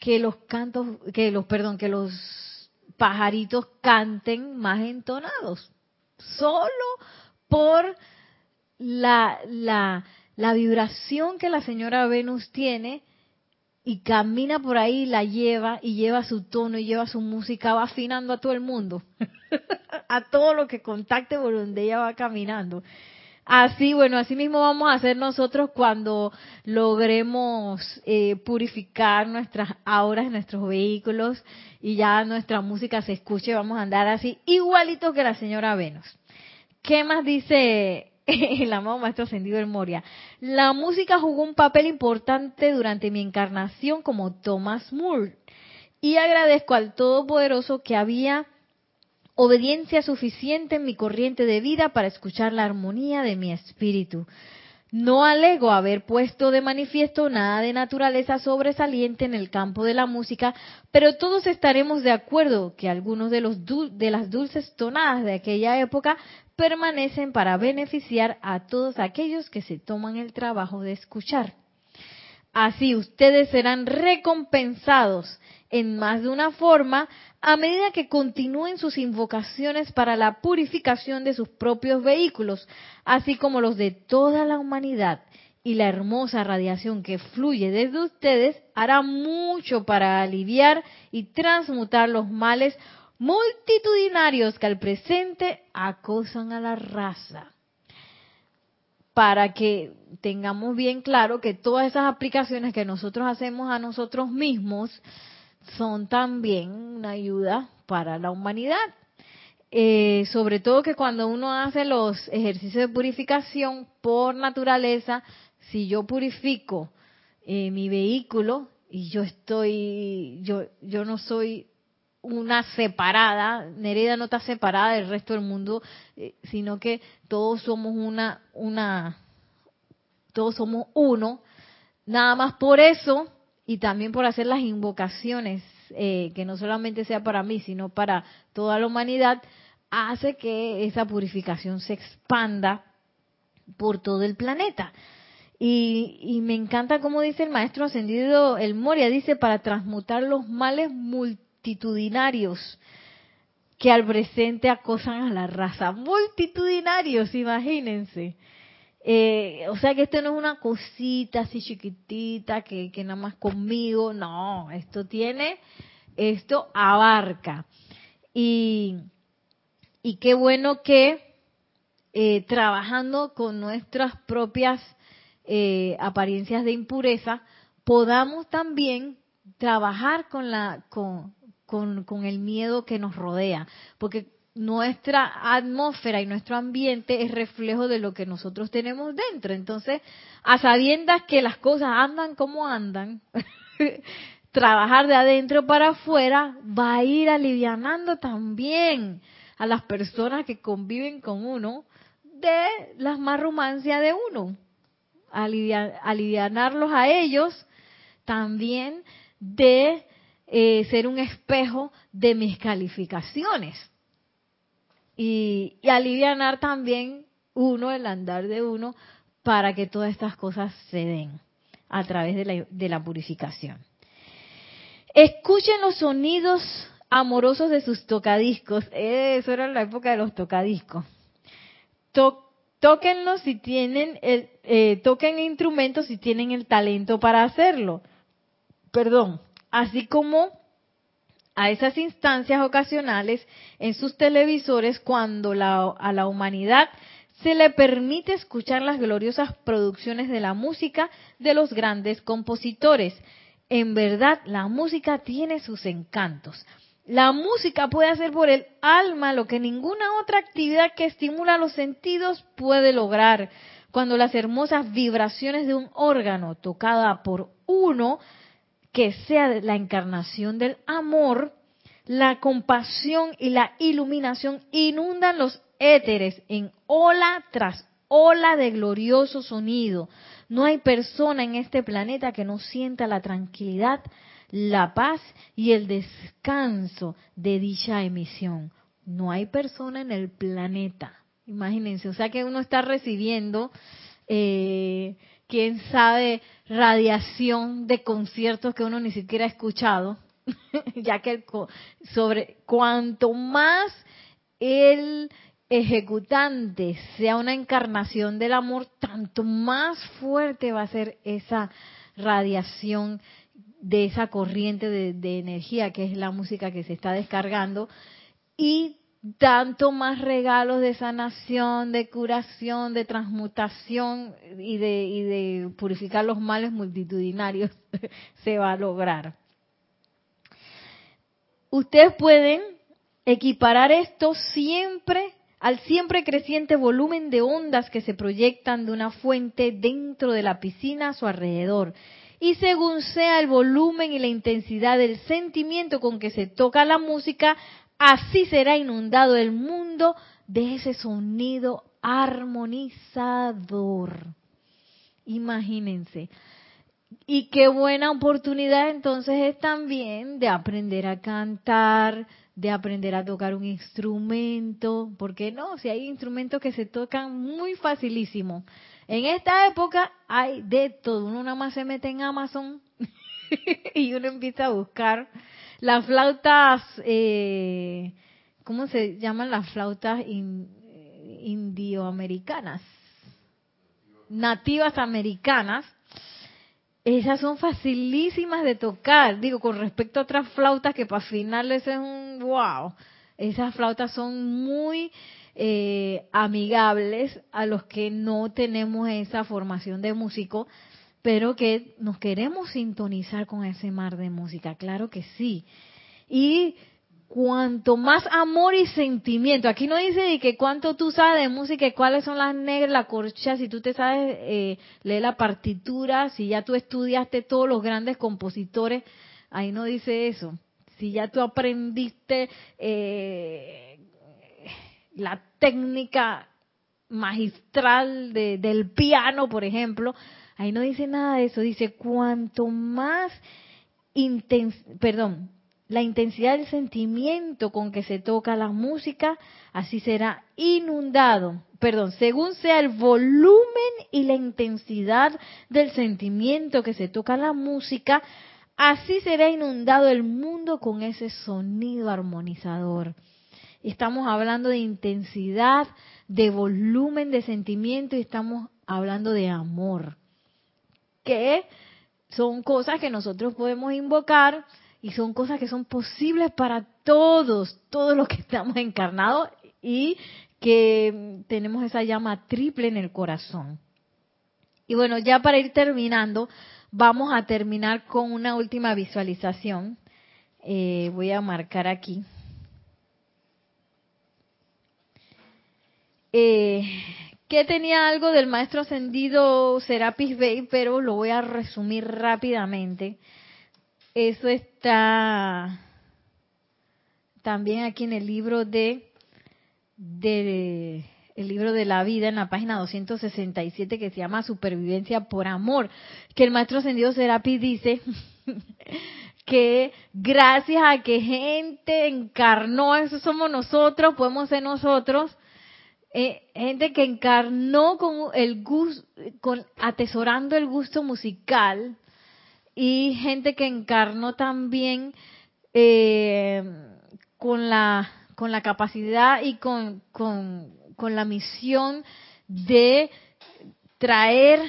que los cantos, que los, perdón, que los pajaritos canten más entonados solo por la, la, la vibración que la señora Venus tiene y camina por ahí, la lleva y lleva su tono y lleva su música, va afinando a todo el mundo, a todo lo que contacte por donde ella va caminando. Así, bueno, así mismo vamos a hacer nosotros cuando logremos eh, purificar nuestras auras, nuestros vehículos y ya nuestra música se escuche, vamos a andar así igualito que la señora Venus. ¿Qué más dice el amado Maestro Ascendido del Moria? La música jugó un papel importante durante mi encarnación como Thomas Moore y agradezco al Todopoderoso que había obediencia suficiente en mi corriente de vida para escuchar la armonía de mi espíritu. No alego haber puesto de manifiesto nada de naturaleza sobresaliente en el campo de la música, pero todos estaremos de acuerdo que algunos de, los de las dulces tonadas de aquella época permanecen para beneficiar a todos aquellos que se toman el trabajo de escuchar. Así ustedes serán recompensados en más de una forma a medida que continúen sus invocaciones para la purificación de sus propios vehículos, así como los de toda la humanidad. Y la hermosa radiación que fluye desde ustedes hará mucho para aliviar y transmutar los males multitudinarios que al presente acosan a la raza. Para que tengamos bien claro que todas esas aplicaciones que nosotros hacemos a nosotros mismos, son también una ayuda para la humanidad. Eh, sobre todo que cuando uno hace los ejercicios de purificación por naturaleza, si yo purifico eh, mi vehículo y yo estoy, yo, yo no soy una separada, Nereda no está separada del resto del mundo, eh, sino que todos somos una, una, todos somos uno. Nada más por eso y también por hacer las invocaciones, eh, que no solamente sea para mí, sino para toda la humanidad, hace que esa purificación se expanda por todo el planeta. Y, y, me encanta como dice el maestro ascendido El Moria, dice, para transmutar los males multitudinarios que al presente acosan a la raza. Multitudinarios, imagínense. Eh, o sea que esto no es una cosita así chiquitita que, que nada más conmigo, no, esto tiene, esto abarca. Y, y qué bueno que eh, trabajando con nuestras propias eh, apariencias de impureza, podamos también trabajar con la con, con, con, el miedo que nos rodea, porque nuestra atmósfera y nuestro ambiente es reflejo de lo que nosotros tenemos dentro. Entonces, a sabiendas que las cosas andan como andan, trabajar de adentro para afuera va a ir alivianando también a las personas que conviven con uno de las marrumancias de uno. alivianarlos a ellos también de eh, ser un espejo de mis calificaciones y, y alivianar también uno, el andar de uno, para que todas estas cosas se den a través de la, de la purificación. Escuchen los sonidos amorosos de sus tocadiscos. Eso era la época de los tocadiscos. tóquenlos si tienen el, eh, toquen instrumentos si tienen el talento para hacerlo. Perdón. Así como a esas instancias ocasionales en sus televisores cuando a la humanidad se le permite escuchar las gloriosas producciones de la música de los grandes compositores. En verdad, la música tiene sus encantos. La música puede hacer por el alma lo que ninguna otra actividad que estimula los sentidos puede lograr. Cuando las hermosas vibraciones de un órgano tocada por uno que sea la encarnación del amor, la compasión y la iluminación inundan los éteres en ola tras ola de glorioso sonido. No hay persona en este planeta que no sienta la tranquilidad, la paz y el descanso de dicha emisión. No hay persona en el planeta. Imagínense, o sea que uno está recibiendo eh, quién sabe, radiación de conciertos que uno ni siquiera ha escuchado, ya que sobre cuanto más el ejecutante sea una encarnación del amor, tanto más fuerte va a ser esa radiación de esa corriente de, de energía que es la música que se está descargando y tanto más regalos de sanación, de curación, de transmutación y de, y de purificar los males multitudinarios se va a lograr. Ustedes pueden equiparar esto siempre al siempre creciente volumen de ondas que se proyectan de una fuente dentro de la piscina a su alrededor. Y según sea el volumen y la intensidad del sentimiento con que se toca la música, Así será inundado el mundo de ese sonido armonizador. Imagínense. Y qué buena oportunidad entonces es también de aprender a cantar, de aprender a tocar un instrumento, porque no, si hay instrumentos que se tocan muy facilísimo. En esta época hay de todo, uno nada más se mete en Amazon y uno empieza a buscar las flautas, eh, ¿cómo se llaman las flautas indioamericanas? Nativas americanas. Esas son facilísimas de tocar, digo, con respecto a otras flautas que para finales es un wow. Esas flautas son muy eh, amigables a los que no tenemos esa formación de músico pero que nos queremos sintonizar con ese mar de música, claro que sí. Y cuanto más amor y sentimiento, aquí no dice de que cuánto tú sabes de música y cuáles son las negras, la corcha, si tú te sabes eh, leer la partitura, si ya tú estudiaste todos los grandes compositores, ahí no dice eso. Si ya tú aprendiste eh, la técnica magistral de, del piano, por ejemplo, Ahí no dice nada de eso, dice cuanto más perdón, la intensidad del sentimiento con que se toca la música, así será inundado, perdón, según sea el volumen y la intensidad del sentimiento que se toca la música, así será inundado el mundo con ese sonido armonizador. Estamos hablando de intensidad, de volumen de sentimiento y estamos hablando de amor, que son cosas que nosotros podemos invocar y son cosas que son posibles para todos, todos los que estamos encarnados y que tenemos esa llama triple en el corazón. Y bueno, ya para ir terminando, vamos a terminar con una última visualización. Eh, voy a marcar aquí. Eh, que tenía algo del maestro ascendido Serapis Bey, pero lo voy a resumir rápidamente. Eso está también aquí en el libro de, el libro de la vida en la página 267 que se llama Supervivencia por amor, que el maestro ascendido Serapis dice que gracias a que gente encarnó, eso somos nosotros, podemos ser nosotros, eh, gente que encarnó con el gusto, con atesorando el gusto musical y gente que encarnó también eh, con la con la capacidad y con, con, con la misión de traer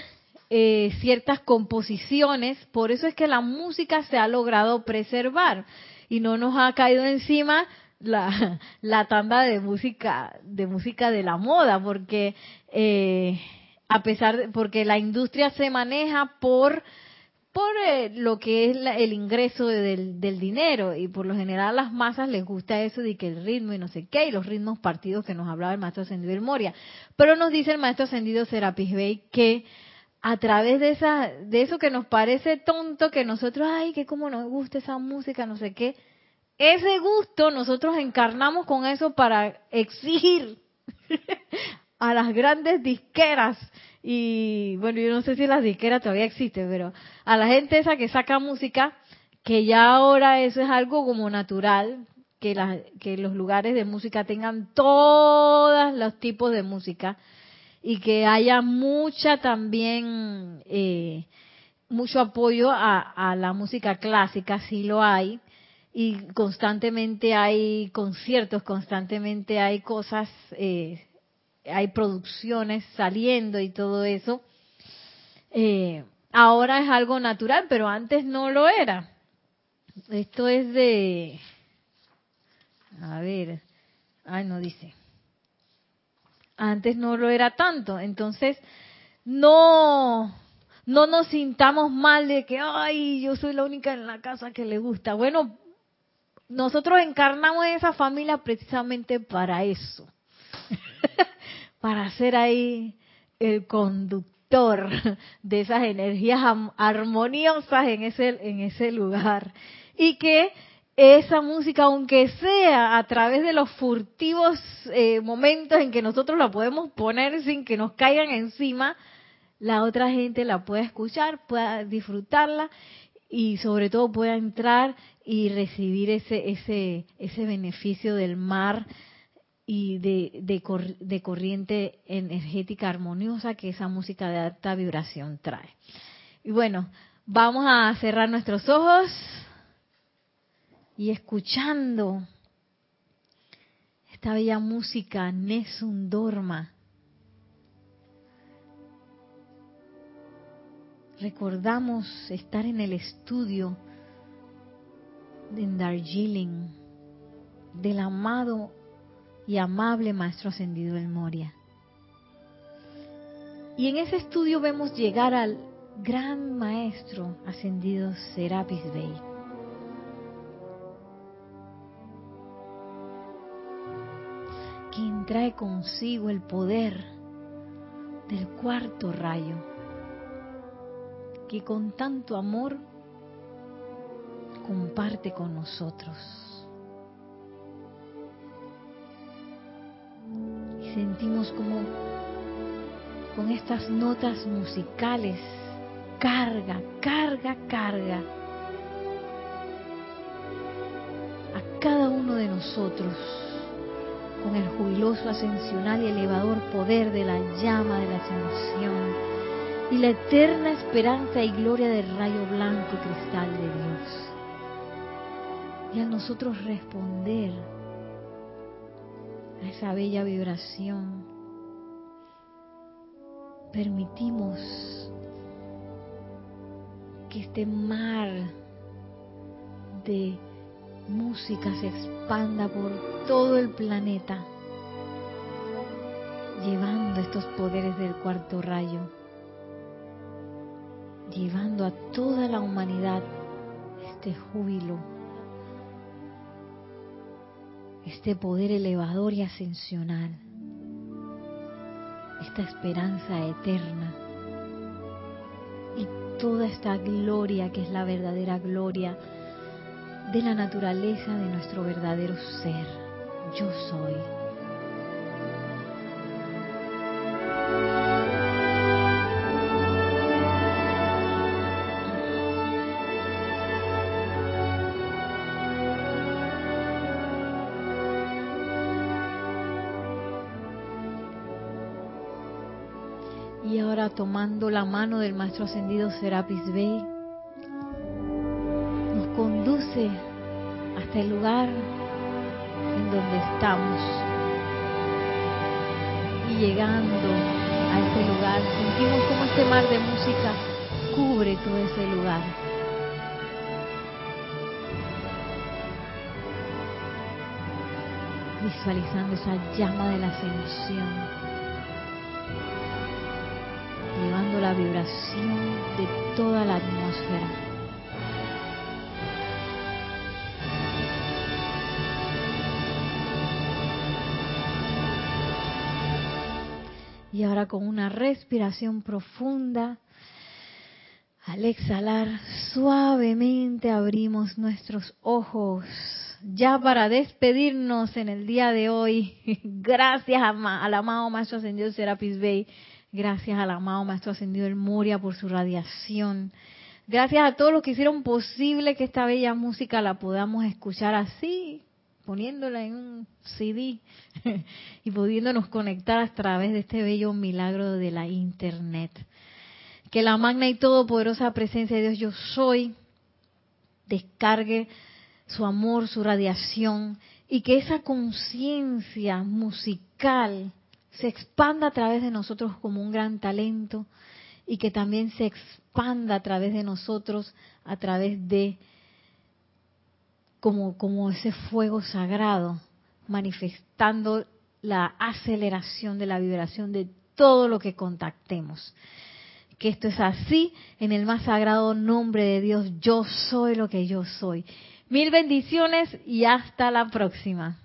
eh, ciertas composiciones, por eso es que la música se ha logrado preservar y no nos ha caído encima la, la tanda de música de música de la moda porque eh, a pesar de, porque la industria se maneja por por eh, lo que es el ingreso del, del, dinero y por lo general a las masas les gusta eso de que el ritmo y no sé qué y los ritmos partidos que nos hablaba el maestro ascendido del Moria. Pero nos dice el maestro ascendido Serapis Bey que a través de esa de eso que nos parece tonto que nosotros ay que como nos gusta esa música no sé qué ese gusto nosotros encarnamos con eso para exigir a las grandes disqueras. Y bueno, yo no sé si las disqueras todavía existen, pero a la gente esa que saca música, que ya ahora eso es algo como natural, que, que los lugares de música tengan todos los tipos de música y que haya mucha también, eh, mucho apoyo a, a la música clásica, si lo hay, y constantemente hay conciertos, constantemente hay cosas, eh, hay producciones saliendo y todo eso. Eh, ahora es algo natural, pero antes no lo era. Esto es de, a ver, ay no dice. Antes no lo era tanto, entonces no no nos sintamos mal de que ay yo soy la única en la casa que le gusta. Bueno, nosotros encarnamos esa familia precisamente para eso, para ser ahí el conductor de esas energías armoniosas en ese, en ese lugar. Y que esa música, aunque sea a través de los furtivos eh, momentos en que nosotros la podemos poner sin que nos caigan encima, la otra gente la pueda escuchar, pueda disfrutarla y sobre todo pueda entrar y recibir ese, ese, ese beneficio del mar y de, de, corriente energética armoniosa que esa música de alta vibración trae. Y bueno, vamos a cerrar nuestros ojos y escuchando esta bella música Nessun Dorma. Recordamos estar en el estudio en Darjeeling del amado y amable Maestro Ascendido del Moria. Y en ese estudio vemos llegar al gran Maestro Ascendido Serapis Bey. quien trae consigo el poder del cuarto rayo, que con tanto amor comparte con nosotros. Y sentimos como con estas notas musicales carga, carga, carga a cada uno de nosotros con el jubiloso ascensional y elevador poder de la llama de la ascensión y la eterna esperanza y gloria del rayo blanco y cristal de Dios. Y a nosotros responder a esa bella vibración, permitimos que este mar de música se expanda por todo el planeta, llevando estos poderes del cuarto rayo, llevando a toda la humanidad este júbilo, este poder elevador y ascensional, esta esperanza eterna y toda esta gloria que es la verdadera gloria de la naturaleza de nuestro verdadero ser. Yo soy. Tomando la mano del Maestro Ascendido Serapis Bey, nos conduce hasta el lugar en donde estamos. Y llegando a ese lugar, sentimos como este mar de música cubre todo ese lugar. Visualizando esa llama de la ascensión, la vibración de toda la atmósfera. Y ahora con una respiración profunda, al exhalar suavemente abrimos nuestros ojos. Ya para despedirnos en el día de hoy, gracias al amado Maestro Ascendido Serapis Bey, gracias al amado Maestro Ascendido El Moria por su radiación, gracias a todos los que hicieron posible que esta bella música la podamos escuchar así, poniéndola en un CD y pudiéndonos conectar a través de este bello milagro de la Internet. Que la magna y todopoderosa presencia de Dios yo soy descargue su amor, su radiación y que esa conciencia musical se expanda a través de nosotros como un gran talento y que también se expanda a través de nosotros a través de como, como ese fuego sagrado, manifestando la aceleración de la vibración de todo lo que contactemos. Que esto es así en el más sagrado nombre de Dios. Yo soy lo que yo soy. Mil bendiciones y hasta la próxima.